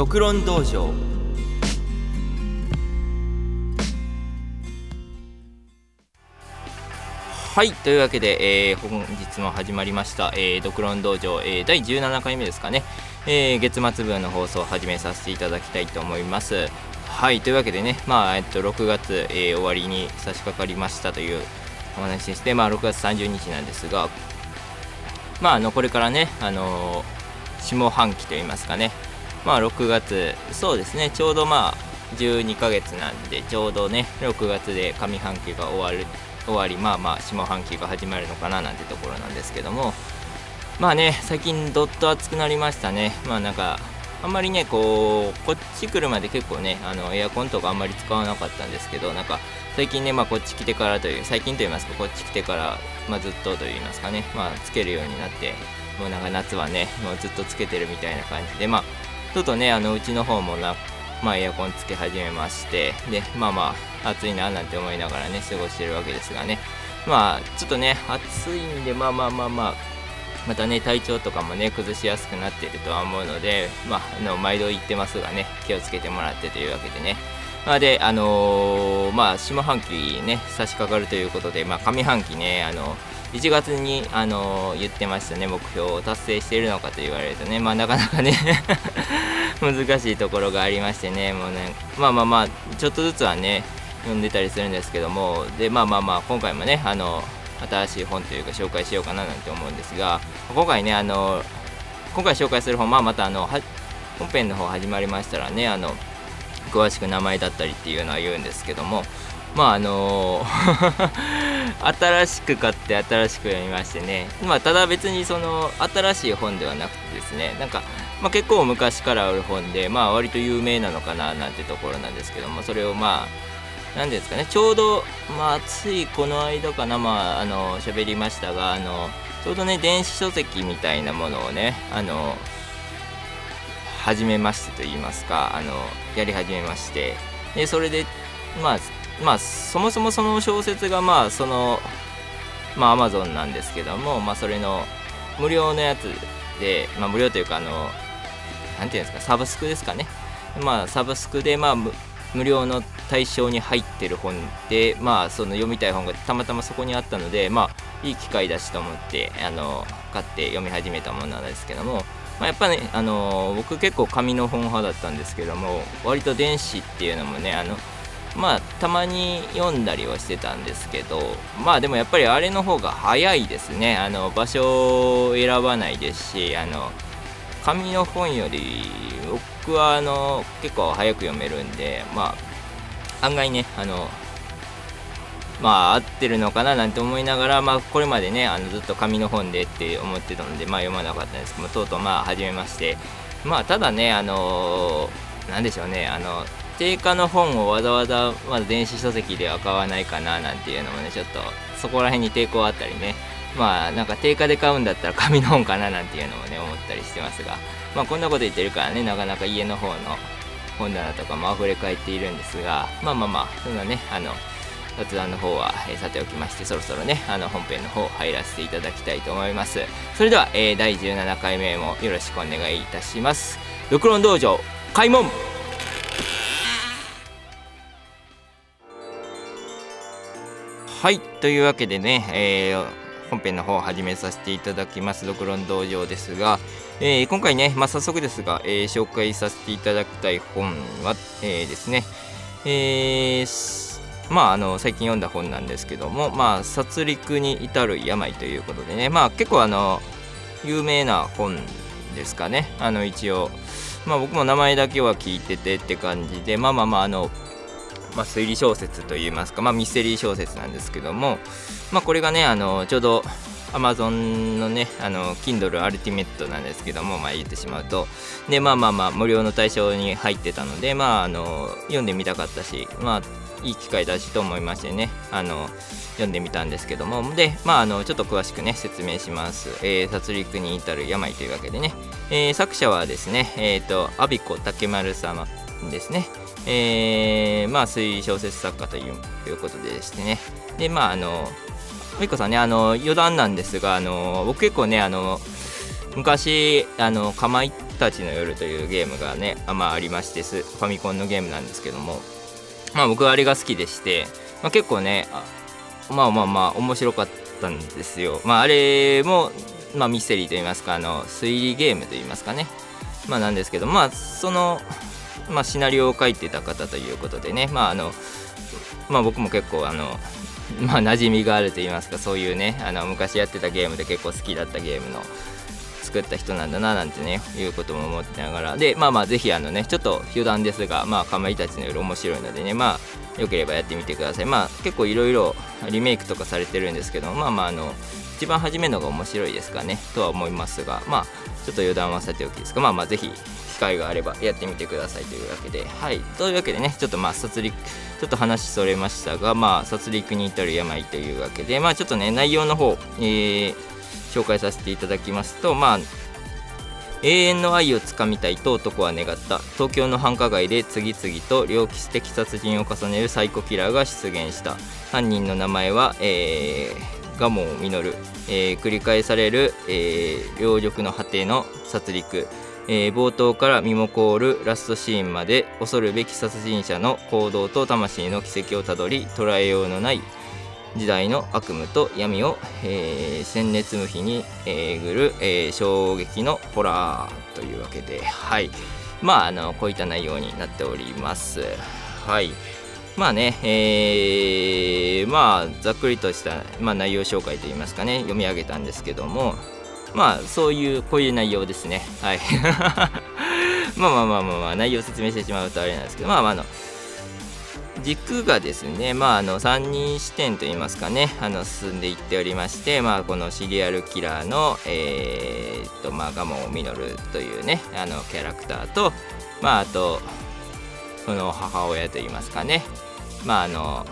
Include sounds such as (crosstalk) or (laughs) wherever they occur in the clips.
独論道場。はいというわけで、えー、本日も始まりました「えー、独論道場、えー」第17回目ですかね、えー、月末分の放送を始めさせていただきたいと思います。はいというわけでねまあえっと6月、えー、終わりに差し掛かりましたというお話でしてまあ6月30日なんですがまああのこれからねあの下半期といいますかねまあ6月そうですね。ちょうどまあ12ヶ月なんでちょうどね6月で上半期が終わる終わりまあまあ下半期が始まるのかななんてところなんですけども。まあね最近どっと暑くなりましたね。まあなんかあんまりねこうこっち来るまで結構ねあのエアコンとかあんまり使わなかったんですけどなんか最近ねまあこっち来てからという最近と言いますかこっち来てからまあずっとと言いますかね。まあつけるようになってもうなんか夏はねもうずっとつけてるみたいな感じでまあちょっとねあのうちの方もなまあ、エアコンつけ始めましてでまあまあ暑いななんて思いながらね過ごしてるわけですがね。まあちょっとね暑いんでまあまあまあまあまたね体調とかもね崩しやすくなっているとは思うのでまああの毎度言ってますがね気をつけてもらってというわけでね。まあ、で、あのー、まあ、下半期ね、差し掛かるということで、まあ、上半期ね、あの1月に、あの、言ってましたね、目標を達成しているのかと言われるとね、まあ、なかなかね (laughs) 難しいところがありましてね。もうねまあまあまあちょっとずつはね読んでたりするんですけども。でまあまあまあ今回もねあの新しい本というか紹介しようかななんて思うんですが。今回ねあの今回紹介する本、まあ、またあの本編の方始まりましたらねあの詳しく名前だったりっていうのは言うんですけども。まああの (laughs) 新しく買って新しく読みましてね。まあただ別にその新しい本ではなくてですね。なんかまあ、結構昔からある本で、まあ、割と有名なのかななんてところなんですけどもそれをまあ何ですかね。ちょうど、まあ、ついこの間かな。まああの喋りましたがあのちょうどね電子書籍みたいなものをねあの始めましてと言いますかあのやり始めまして。でそれでまあまあそもそもその小説がまあそのまあアマゾンなんですけどもまあそれの無料のやつで、まあ、無料というかあの何ていうんですかサブスクですかね。まあサブスクでまあ無料の対象に入ってる本でまあその読みたい本がたまたまそこにあったのでまあいい機会だしと思ってあの買って読み始めたものなんですけども、まあ、やっぱねあの僕結構紙の本派だったんですけども割と電子っていうのもねあのまあたまに読んだりはしてたんですけどまあでもやっぱりあれの方が早いですね。あの場所を選ばないですしあの紙の本より僕はあの結構早く読めるんでまあ案外ねあのまあ合ってるのかななんて思いながら、まあ、これまでねあのずっと紙の本でって思ってたので、まあ、読まなかったんですけどとうとうまあ始めまして。まあただねあのなんでしょうねあの定価の本をわざわざまだ電子書籍では買わないかななんていうのもねちょっとそこら辺に抵抗あったりね。まあなんか定価で買うんだったら紙の本かななんていうのもね思ったりしてますが。まあこんなこと言ってるからねなかなか家の方の本棚とかも溢れ返っているんですが。まあまあまあそんなねあの雑談の方は、えー、さておきましてそろそろねあの本編の方入らせていただきたいと思います。それでは、えー、第17回目もよろしくお願いいたします。六論道場開門はいというわけでね、えー、本編の方を始めさせていただきます「独論道場」ですが、えー、今回ね、まあ、早速ですが、えー、紹介させていただきたい本は、えー、ですね、えまあ、あの最近読んだ本なんですけども「まあ、殺戮に至る病」ということでね、まあ、結構あの有名な本ですかね。あの一応、まあ、僕も名前だけは聞いててって感じでまあまあまああのまあ、推理小説といいますか、まあ、ミステリー小説なんですけども、まあ、これがねあのちょうど Amazon のねあの Kindle Ultimate なんですけども、まあ、言ってしまうと。でまあまあまあ無料の対象に入ってたのでまああの読んでみたかったしまあいい機会だしと思いましてねあの読んでみたんですけども。でまああのちょっと詳しくね説明します、えー、殺戮に至る病というわけでね、えー、作者はですねえっ、ー、と阿比子竹丸様。ですね。えー、まあ推理小説作家ということでですね。でまああのみこさんねあの余談なんですがあの僕結構ねあの昔あのかまいたちの夜」というゲームがねあ,、まあ、ありましてファミコンのゲームなんですけども、まあ、僕はあれが好きでして、まあ、結構ねまあまあまあ面白かったんですよ。まあ、あれも、まあ、ミステリーといいますかあの推理ゲームといいますかね、まあ、なんですけどまあその、まあ、シナリオを書いてた方ということでね。まああのまあ僕も結構あのまあ馴染みがあると言いますかそういうねあの昔やってたゲームで結構好きだったゲームの作った人なんだななんてねいうことも思ってながら。でまあまあぜひあのねちょっと余談ですがまあかまいたちの夜面白いのでねまあよければやってみてください。まあ結構いろいろリメイクとかされてるんですけどまあまああの一番初めのが面白いですかねとは思いますがまあちょっと余談はさておきですがまあまあぜひ会があればやってみてくださいというわけで。はい。というわけでねちょっとまあ殺戮ちょっと話それましたがまあ殺戮に至る病というわけでまあちょっとね内容の方えー紹介させていただきますとまあ永遠の愛をつかみたいと男は願った。東京の繁華街で次々と猟奇的殺人を重ねるサイコキラーが出現した。犯人の名前は、えー、蒲生実、えー、繰り返される、えー、両翼の果ての殺戮、えー、冒頭から身も凍るラストシーンまで恐るべき殺人者の行動と魂の軌跡をたどり捉えようのない時代の悪夢と闇を、えー、鮮烈無比に、え、ぐる、えー、衝撃のホラーというわけではい。まああのこういった内容になっております。はい。まあね、えー、まあざっくりとした、まあ、内容紹介といいますかね読み上げたんですけどもまあそういうこういう内容ですね。はい。(laughs) まあまあまあまあ、まあ、内容を説明してしまうとあれなんですけどまあまああの軸がですね、まあ、あの3人視点といいますかねあの進んでいっておりまして、まあ、このシリアルキラーの、えー、っとまあ、ガモン・ミノルというねあのキャラクターと、まあ、あとその母親といいますかね、まあ、あの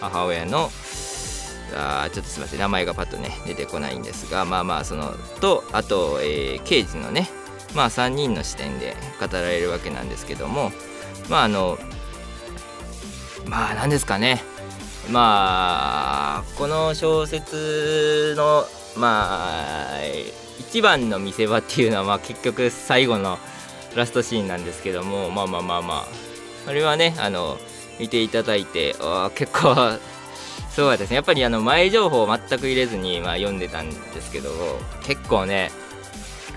母親のあちょっとすみません。名前がパッとね出てこないんですがまあまあそのとあと、えー、刑事のねまあ3人の視点で語られるわけなんですけどもまああのまあ何ですかね。まあこの小説のまあ一番の見せ場っていうのはまあ結局最後のラストシーンなんですけどもまあまあまあまあ。それはねあの見ていただいてあ結構そうですね。やっぱりあの前情報を全く入れずに、まあ、読んでたんですけど結構ね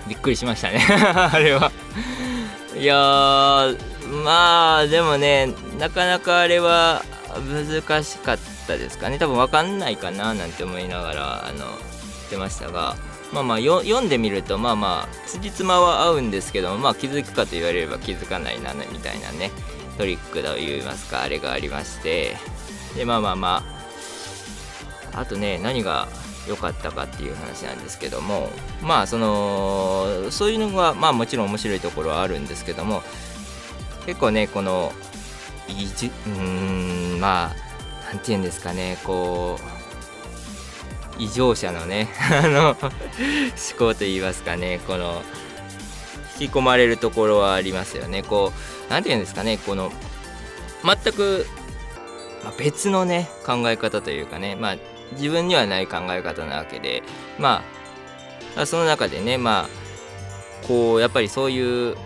びっくりしましたね。(laughs) あれは。いやまあでもねなかなかあれは難しかったですかね。多分分かんないかななんて思いながらあの言ってましたが。まあまあ読んでみるとまあまあ辻褄は合うんですけどまあ気づくかと言われれば気づかないなみたいなねトリックといいますかあれがありまして。でまあまあまああとね何が良かったかっていう話なんですけどもまあそのそういうのがまあもちろん面白いところはあるんですけども結構ねこのいじうんまあなんて言うんですかねこう異常者のね (laughs) あの思考といいますかねこの引き込まれるところはありますよね。こう何て言うんですかねこの全く、まあ、別のね考え方というかねまあ自分にはない考え方なわけでまあその中でねまあこうやっぱりそういう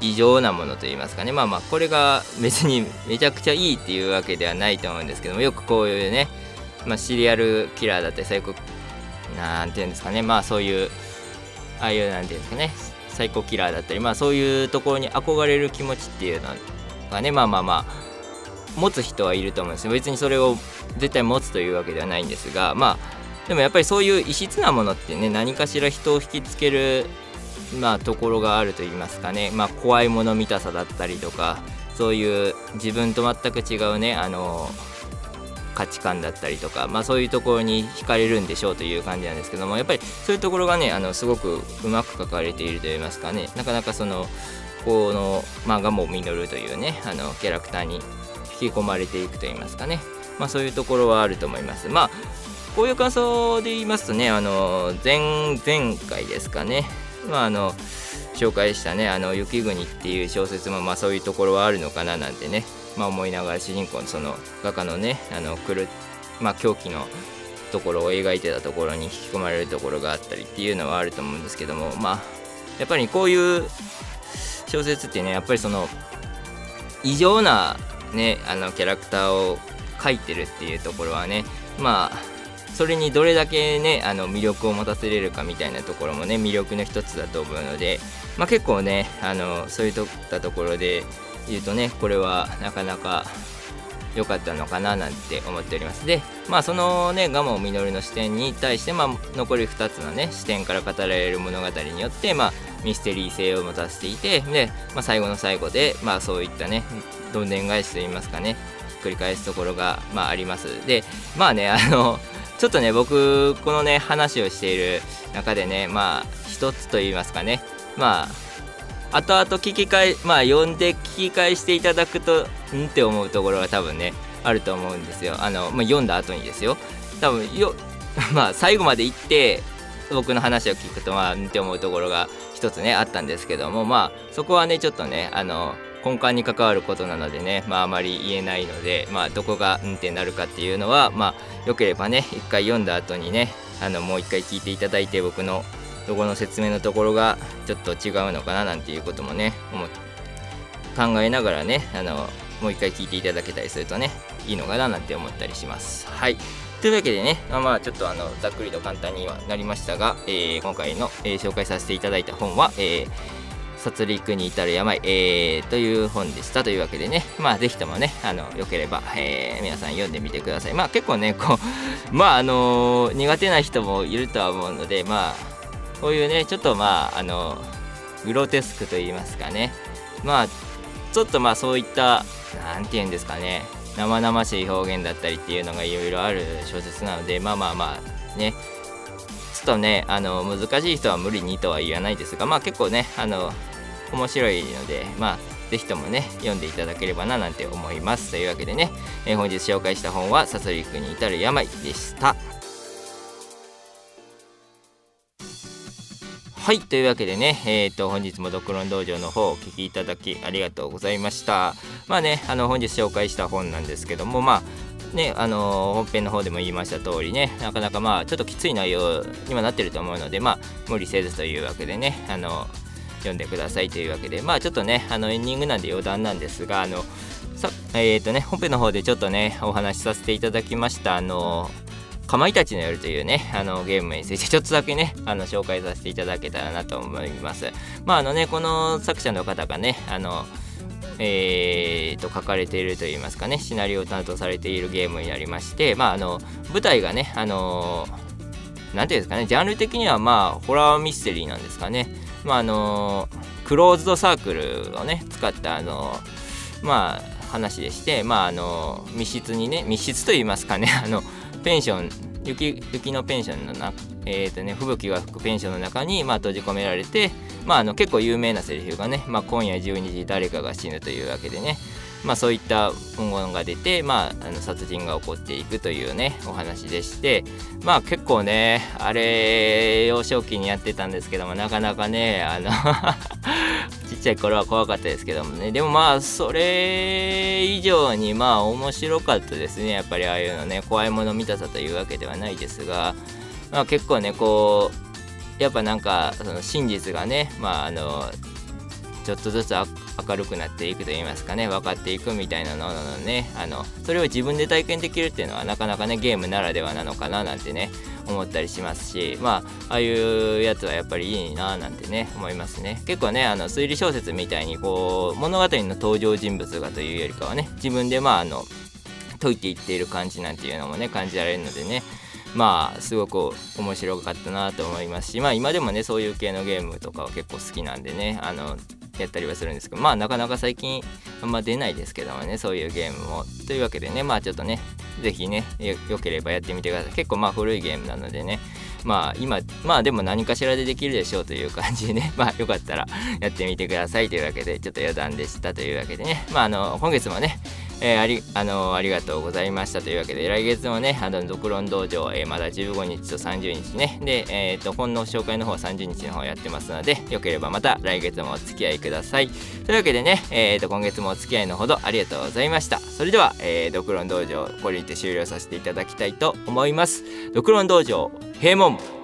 異常なものといいますかねまあまあこれが別にめちゃくちゃいいっていうわけではないと思うんですけどもよくこういうね、まあ、シリアルキラーだったり最高なんていうんですかねまあそういうああいうなんていうんですかねサイコキラーだったりまあそういうところに憧れる気持ちっていうのがねまあまあまあ持つ人はいると思うんですよ別にそれを絶対持つというわけではないんですがまあでもやっぱりそういう異質なものってね何かしら人を引きつけるまあところがあると言いますかね。まあ怖いもの見たさだったりとかそういう自分と全く違うねあの価値観だったりとか、まあ、そういうところに惹かれるんでしょうという感じなんですけどもやっぱりそういうところがねあのすごくうまく書かれていると言いますかね。なかなかそのこの、まあ、ガモミノルというねあのキャラクターに引き込まれていくと言いますかね、まあ、そういうところはあると思います。まあこういう感想で言いますとね、あの前前回ですかね、まあ、あの紹介したね「あの雪国」っていう小説も、まあ、そういうところはあるのかななんてね、まあ、思いながら主人公のその画家のねあの来る、まあ、狂気のところを描いてたところに引き込まれるところがあったりっていうのはあると思うんですけども。まあやっぱりこういう小説ってねやっぱりその異常なねあのキャラクターを描いてるっていうところはねまあそれにどれだけねあの魅力を持たせれるかみたいなところもね魅力の一つだと思うので、まあ、結構ねあのそういったところで言うとねこれはなかなか良かったのかななんて思っております。でまあそのね蒲生稔の視点に対して、まあ、残り2つのね視点から語られる物語によってまあミステリー性を持たせていてで、まあ、最後の最後でまあそういったねどんでん返しといいますかねひっくり返すところが、まあ、あります。でまあねあの (laughs) ちょっとね僕このね話をしている中でねまあ一つと言いますかねまあ後々聞き返まあ読んで聞き返していただくとんって思うところが多分ねあると思うんですよ。あの、まあ、読んだ後にですよ。多分よ (laughs) まあ最後まで行って僕の話を聞くとまあんって思うところが一つねあったんですけどもまあそこはねちょっとねあの根幹に関わることなのでね、まあ、あまり言えないので、まあ、どこがうんってなるかっていうのは、まあ、よければね一回読んだ後にねあのもう一回聞いていただいて僕のどこの説明のところがちょっと違うのかななんていうこともね思考えながらねあのもう一回聞いていただけたりするとねいいのかななんて思ったりします。はいというわけでね、まあ、まあちょっとあのざっくりと簡単にはなりましたが、えー、今回の、えー、紹介させていただいた本は、えー殺戮に至る病、えー、という本でしたというわけでね、まあ、ぜひともね、あの、よければ、えー、皆さん読んでみてください。まあ、結構ね、こう、(laughs) まあ、あのー、苦手な人もいるとは思うので、まあ、こういうね、ちょっとまあ、あのグロテスクと言いますかね、まあ、ちょっとまあ、そういった、なんて言うんですかね、生々しい表現だったりっていうのがいろいろある小説なので、まあまあまあ、ね、ちょっとね、あの、難しい人は無理にとは言わないですが、まあ結構ね、あの、面白いので、まあ、是非ともね、読んでいただければななんて思います。というわけでね、えー、本日紹介した本は、殺戮に至る病でした。はい、というわけでね、えっ、ー、と、本日もドクロン道場の方お聞きいただきありがとうございました。まあね、あの、本日紹介した本なんですけども、まあ、ね、あの本編の方でも言いました通りね、なかなかまあ、ちょっときつい内容にはなってると思うので、まあ、無理せずというわけでね、あの読んでくださいというわけでまあちょっとねあのエンディングなんで余談なんですがあのさえっ、ー、とね本編の方でちょっとねお話しさせていただきましたあのかまいたちの夜というね、あのゲームについてちょっとだけね、あの紹介させていただけたらなと思います。まああのね、この作者の方がね、あの、えー、と書かれているといいますかね、シナリオを担当されているゲームになりまして、まああの、舞台がね、あのなんていうんですかね、ジャンル的にはまあ、ホラーミステリーなんですかね。まああのクローズドサークルをね使ったあのまあ話でしてまああの密室にね密室といいますかねあのペンション雪雪のペンションの中えーとね、吹雪が吹くペンションの中に、まあ、閉じ込められて、まあ、あの結構有名なセリフがね、まあ、今夜12時誰かが死ぬというわけでね、まあ、そういった文言が出て、まあ、あの殺人が起こっていくというねお話でしてまあ結構ねあれ幼少期にやってたんですけどもなかなかねあの (laughs) ちっちゃい頃は怖かったですけどもね。でもまあそれ以上にまあ面白かったですね。やっぱりああいうのね怖いもの見たさというわけではないですが、まあ、結構ねこうやっぱなんかその真実がねまああのちょっとずつ明るくなっていくといいますかね。分かっていくみたいなののね。あのそれを自分で体験できるっていうのはなかなかねゲームならではなのかななんてね思ったりしますし。まあああいうやつはやっぱりいいななんてね思いますね。結構ねあの推理小説みたいにこう物語の登場人物がというよりかはね自分でまああの解いていっている感じなんていうのもね感じられるのでね。まあすごく面白かったなと思いますし。まあ今でもねそういう系のゲームとかは結構好きなんでね。あのやったりはするんですけどまあなかなか最近あんま出ないですけどもねそういうゲームも。というわけでねまあちょっとね是非ねよければやってみてください。結構まあ古いゲームなのでねまあ今まあでも何かしらでできるでしょうという感じでね (laughs) まあよかったらやってみてくださいというわけでちょっと余談でしたというわけでね。まああの今月もねえー、ありあのありがとうございましたというわけで来月もねあのドクロン道場、えー、まだ15日と30日ね。で、えーと、本の紹介の方は30日の方やってますのでよければまた来月もお付き合いください。というわけでね、えーと、今月もお付き合いのほどありがとうございました。それでは、えー、ドクロン道場これにて終了させていただきたいと思います。ドクロン道場閉門。